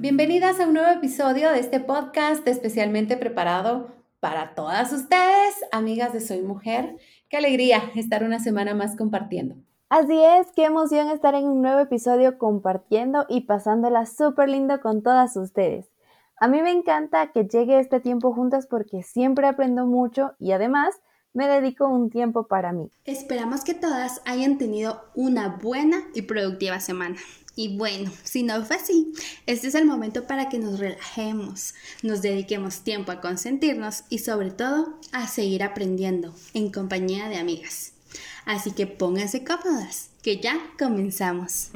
Bienvenidas a un nuevo episodio de este podcast especialmente preparado para todas ustedes, amigas de Soy Mujer. Qué alegría estar una semana más compartiendo. Así es, qué emoción estar en un nuevo episodio compartiendo y pasándola súper lindo con todas ustedes. A mí me encanta que llegue este tiempo juntas porque siempre aprendo mucho y además me dedico un tiempo para mí. Esperamos que todas hayan tenido una buena y productiva semana. Y bueno, si no fue así, este es el momento para que nos relajemos, nos dediquemos tiempo a consentirnos y sobre todo a seguir aprendiendo en compañía de amigas. Así que pónganse cómodas, que ya comenzamos.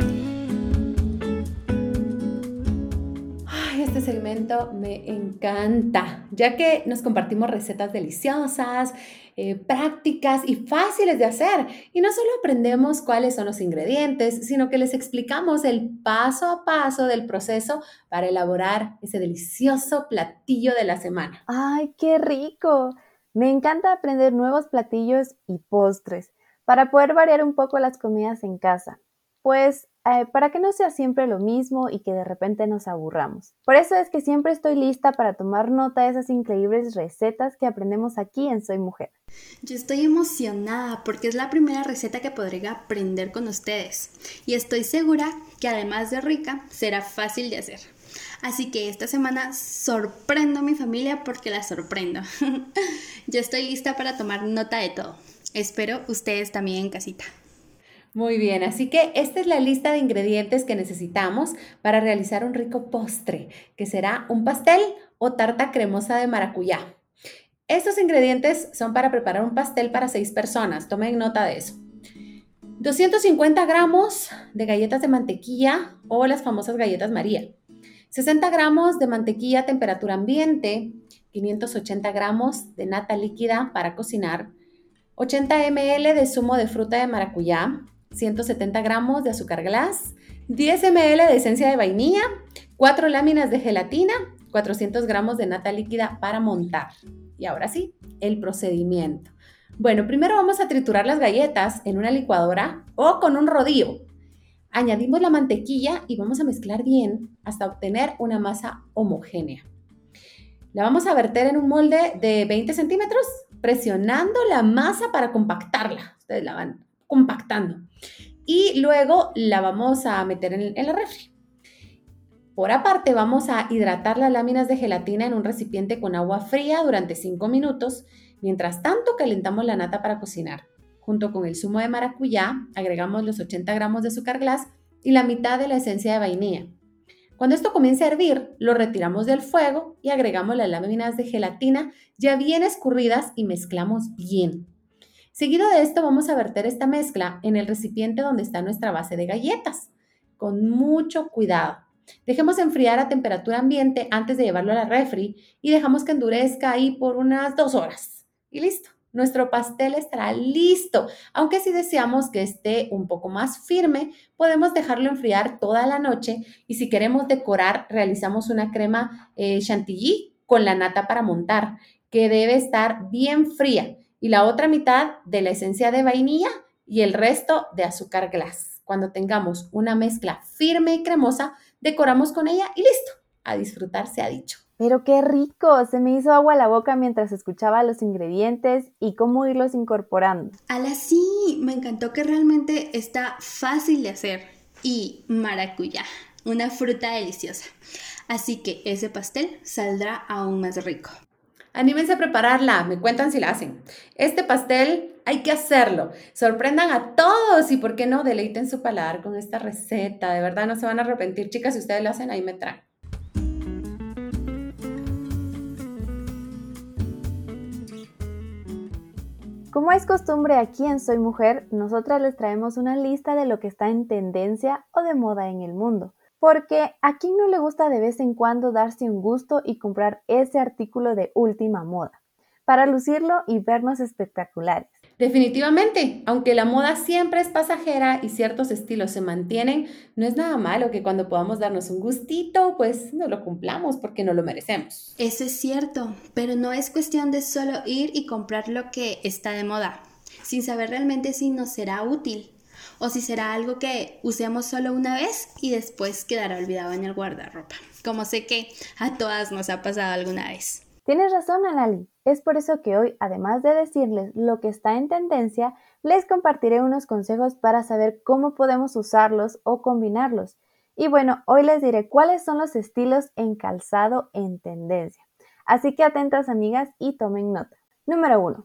Este segmento me encanta, ya que nos compartimos recetas deliciosas, eh, prácticas y fáciles de hacer. Y no solo aprendemos cuáles son los ingredientes, sino que les explicamos el paso a paso del proceso para elaborar ese delicioso platillo de la semana. ¡Ay, qué rico! Me encanta aprender nuevos platillos y postres para poder variar un poco las comidas en casa, pues eh, para que no sea siempre lo mismo y que de repente nos aburramos. Por eso es que siempre estoy lista para tomar nota de esas increíbles recetas que aprendemos aquí en Soy Mujer. Yo estoy emocionada porque es la primera receta que podré aprender con ustedes y estoy segura que además de rica será fácil de hacer. Así que esta semana sorprendo a mi familia porque la sorprendo. Yo estoy lista para tomar nota de todo. Espero ustedes también en casita. Muy bien, así que esta es la lista de ingredientes que necesitamos para realizar un rico postre, que será un pastel o tarta cremosa de maracuyá. Estos ingredientes son para preparar un pastel para seis personas, tomen nota de eso. 250 gramos de galletas de mantequilla o las famosas galletas María. 60 gramos de mantequilla a temperatura ambiente, 580 gramos de nata líquida para cocinar, 80 ml de zumo de fruta de maracuyá, 170 gramos de azúcar glass, 10 ml de esencia de vainilla, 4 láminas de gelatina, 400 gramos de nata líquida para montar. Y ahora sí, el procedimiento. Bueno, primero vamos a triturar las galletas en una licuadora o con un rodillo. Añadimos la mantequilla y vamos a mezclar bien hasta obtener una masa homogénea. La vamos a verter en un molde de 20 centímetros presionando la masa para compactarla. Ustedes la van compactando. Y luego la vamos a meter en, en la refri. Por aparte, vamos a hidratar las láminas de gelatina en un recipiente con agua fría durante 5 minutos. Mientras tanto, calentamos la nata para cocinar. Junto con el zumo de maracuyá, agregamos los 80 gramos de azúcar glass y la mitad de la esencia de vainilla. Cuando esto comience a hervir, lo retiramos del fuego y agregamos las láminas de gelatina ya bien escurridas y mezclamos bien. Seguido de esto vamos a verter esta mezcla en el recipiente donde está nuestra base de galletas, con mucho cuidado. Dejemos enfriar a temperatura ambiente antes de llevarlo a la refri y dejamos que endurezca ahí por unas dos horas. Y listo nuestro pastel estará listo. Aunque si deseamos que esté un poco más firme, podemos dejarlo enfriar toda la noche y si queremos decorar, realizamos una crema eh, chantilly con la nata para montar, que debe estar bien fría y la otra mitad de la esencia de vainilla y el resto de azúcar glass. Cuando tengamos una mezcla firme y cremosa, decoramos con ella y listo. A disfrutar se ha dicho. Pero qué rico, se me hizo agua a la boca mientras escuchaba los ingredientes y cómo irlos incorporando. Ala, sí, me encantó que realmente está fácil de hacer. Y maracuyá, una fruta deliciosa. Así que ese pastel saldrá aún más rico. Anímense a prepararla, me cuentan si la hacen. Este pastel hay que hacerlo. Sorprendan a todos y, ¿por qué no? Deleiten su paladar con esta receta. De verdad no se van a arrepentir, chicas, si ustedes lo hacen, ahí me traen. Como es costumbre aquí en Soy Mujer, nosotras les traemos una lista de lo que está en tendencia o de moda en el mundo. Porque a quién no le gusta de vez en cuando darse un gusto y comprar ese artículo de última moda, para lucirlo y vernos espectaculares. Definitivamente, aunque la moda siempre es pasajera y ciertos estilos se mantienen, no es nada malo que cuando podamos darnos un gustito, pues no lo cumplamos porque no lo merecemos. Eso es cierto, pero no es cuestión de solo ir y comprar lo que está de moda, sin saber realmente si nos será útil o si será algo que usemos solo una vez y después quedará olvidado en el guardarropa, como sé que a todas nos ha pasado alguna vez. Tienes razón, Alali. Es por eso que hoy, además de decirles lo que está en tendencia, les compartiré unos consejos para saber cómo podemos usarlos o combinarlos. Y bueno, hoy les diré cuáles son los estilos en calzado en tendencia. Así que atentas amigas y tomen nota. Número 1.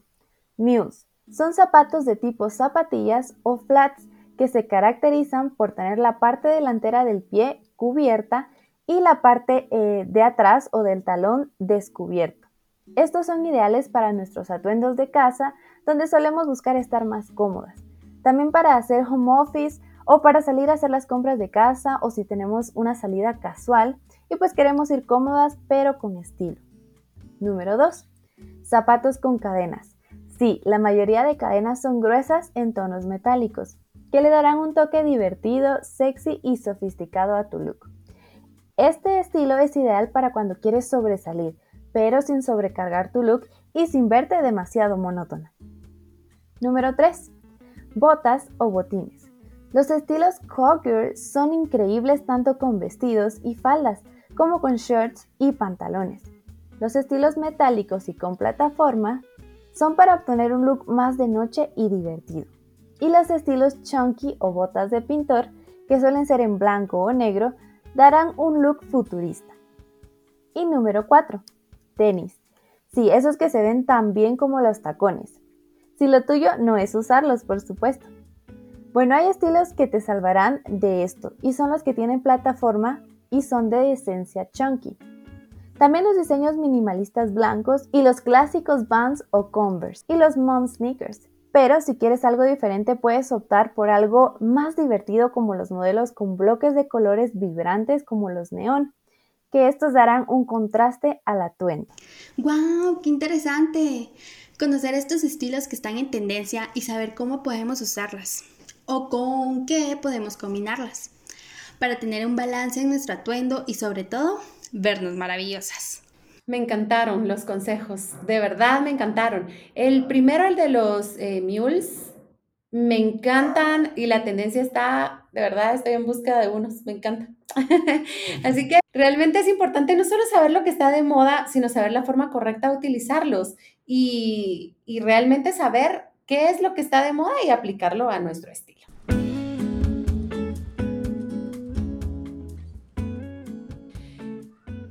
Mules. Son zapatos de tipo zapatillas o flats que se caracterizan por tener la parte delantera del pie cubierta y la parte eh, de atrás o del talón descubierto. Estos son ideales para nuestros atuendos de casa, donde solemos buscar estar más cómodas. También para hacer home office o para salir a hacer las compras de casa o si tenemos una salida casual y pues queremos ir cómodas pero con estilo. Número 2. Zapatos con cadenas. Sí, la mayoría de cadenas son gruesas en tonos metálicos, que le darán un toque divertido, sexy y sofisticado a tu look. Este estilo es ideal para cuando quieres sobresalir, pero sin sobrecargar tu look y sin verte demasiado monótona. Número 3. Botas o botines. Los estilos Cogger son increíbles tanto con vestidos y faldas como con shirts y pantalones. Los estilos metálicos y con plataforma son para obtener un look más de noche y divertido. Y los estilos chunky o botas de pintor, que suelen ser en blanco o negro, darán un look futurista. Y número 4. Tenis. Sí, esos que se ven tan bien como los tacones. Si lo tuyo no es usarlos, por supuesto. Bueno, hay estilos que te salvarán de esto y son los que tienen plataforma y son de esencia chunky. También los diseños minimalistas blancos y los clásicos Vans o Converse y los mom sneakers. Pero si quieres algo diferente puedes optar por algo más divertido como los modelos con bloques de colores vibrantes como los neón, que estos darán un contraste al atuendo. ¡Wow! ¡Qué interesante! Conocer estos estilos que están en tendencia y saber cómo podemos usarlas o con qué podemos combinarlas para tener un balance en nuestro atuendo y sobre todo vernos maravillosas. Me encantaron los consejos, de verdad me encantaron. El primero, el de los eh, mules, me encantan y la tendencia está, de verdad, estoy en busca de unos, me encanta. Así que realmente es importante no solo saber lo que está de moda, sino saber la forma correcta de utilizarlos y, y realmente saber qué es lo que está de moda y aplicarlo a nuestro estilo.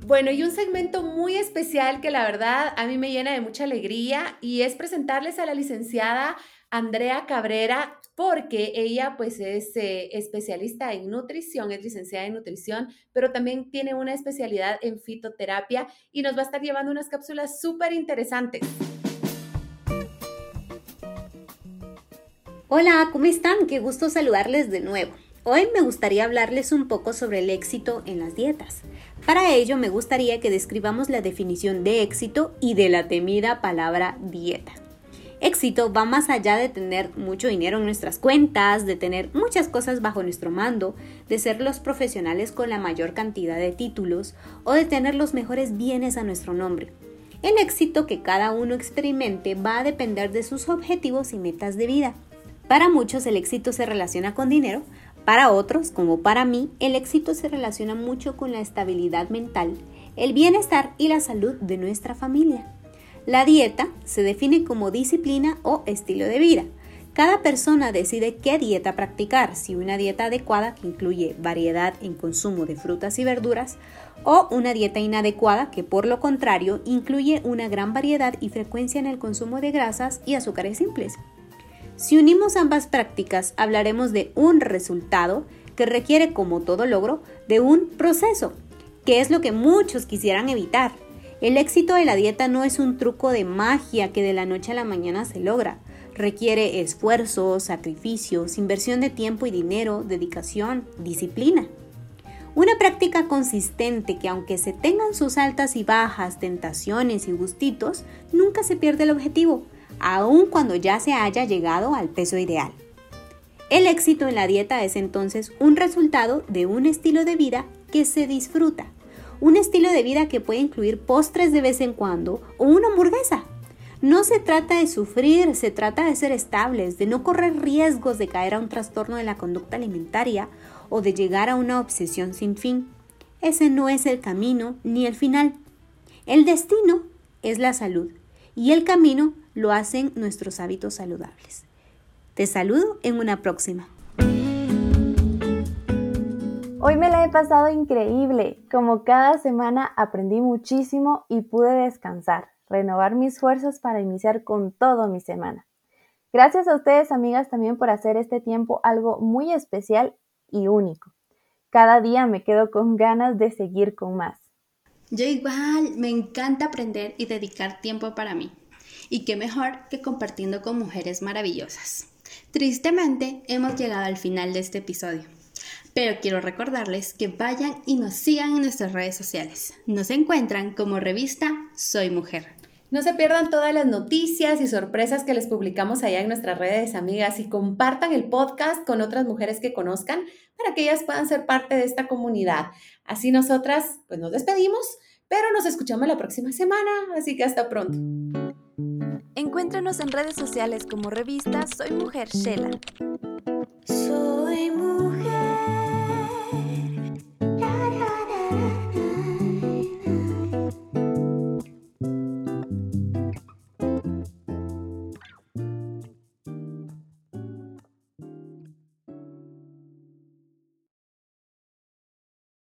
Bueno, y un segmento muy especial que la verdad a mí me llena de mucha alegría y es presentarles a la licenciada Andrea Cabrera porque ella pues es eh, especialista en nutrición, es licenciada en nutrición, pero también tiene una especialidad en fitoterapia y nos va a estar llevando unas cápsulas súper interesantes. Hola, ¿cómo están? Qué gusto saludarles de nuevo. Hoy me gustaría hablarles un poco sobre el éxito en las dietas. Para ello me gustaría que describamos la definición de éxito y de la temida palabra dieta. Éxito va más allá de tener mucho dinero en nuestras cuentas, de tener muchas cosas bajo nuestro mando, de ser los profesionales con la mayor cantidad de títulos o de tener los mejores bienes a nuestro nombre. El éxito que cada uno experimente va a depender de sus objetivos y metas de vida. Para muchos el éxito se relaciona con dinero, para otros, como para mí, el éxito se relaciona mucho con la estabilidad mental, el bienestar y la salud de nuestra familia. La dieta se define como disciplina o estilo de vida. Cada persona decide qué dieta practicar, si una dieta adecuada que incluye variedad en consumo de frutas y verduras o una dieta inadecuada que por lo contrario incluye una gran variedad y frecuencia en el consumo de grasas y azúcares simples. Si unimos ambas prácticas, hablaremos de un resultado que requiere, como todo logro, de un proceso, que es lo que muchos quisieran evitar. El éxito de la dieta no es un truco de magia que de la noche a la mañana se logra. Requiere esfuerzo, sacrificios, inversión de tiempo y dinero, dedicación, disciplina. Una práctica consistente que aunque se tengan sus altas y bajas, tentaciones y gustitos, nunca se pierde el objetivo, aun cuando ya se haya llegado al peso ideal. El éxito en la dieta es entonces un resultado de un estilo de vida que se disfruta, un estilo de vida que puede incluir postres de vez en cuando o una hamburguesa. No se trata de sufrir, se trata de ser estables, de no correr riesgos de caer a un trastorno de la conducta alimentaria o de llegar a una obsesión sin fin. Ese no es el camino ni el final. El destino es la salud y el camino lo hacen nuestros hábitos saludables. Te saludo en una próxima. Hoy me la he pasado increíble. Como cada semana aprendí muchísimo y pude descansar, renovar mis fuerzas para iniciar con todo mi semana. Gracias a ustedes, amigas, también por hacer este tiempo algo muy especial y único. Cada día me quedo con ganas de seguir con más. Yo igual, me encanta aprender y dedicar tiempo para mí. Y qué mejor que compartiendo con mujeres maravillosas. Tristemente, hemos llegado al final de este episodio. Pero quiero recordarles que vayan y nos sigan en nuestras redes sociales. Nos encuentran como revista Soy Mujer. No se pierdan todas las noticias y sorpresas que les publicamos allá en nuestras redes, amigas, y compartan el podcast con otras mujeres que conozcan para que ellas puedan ser parte de esta comunidad. Así nosotras, pues nos despedimos, pero nos escuchamos la próxima semana, así que hasta pronto. Encuéntranos en redes sociales como revista Soy Mujer Shela.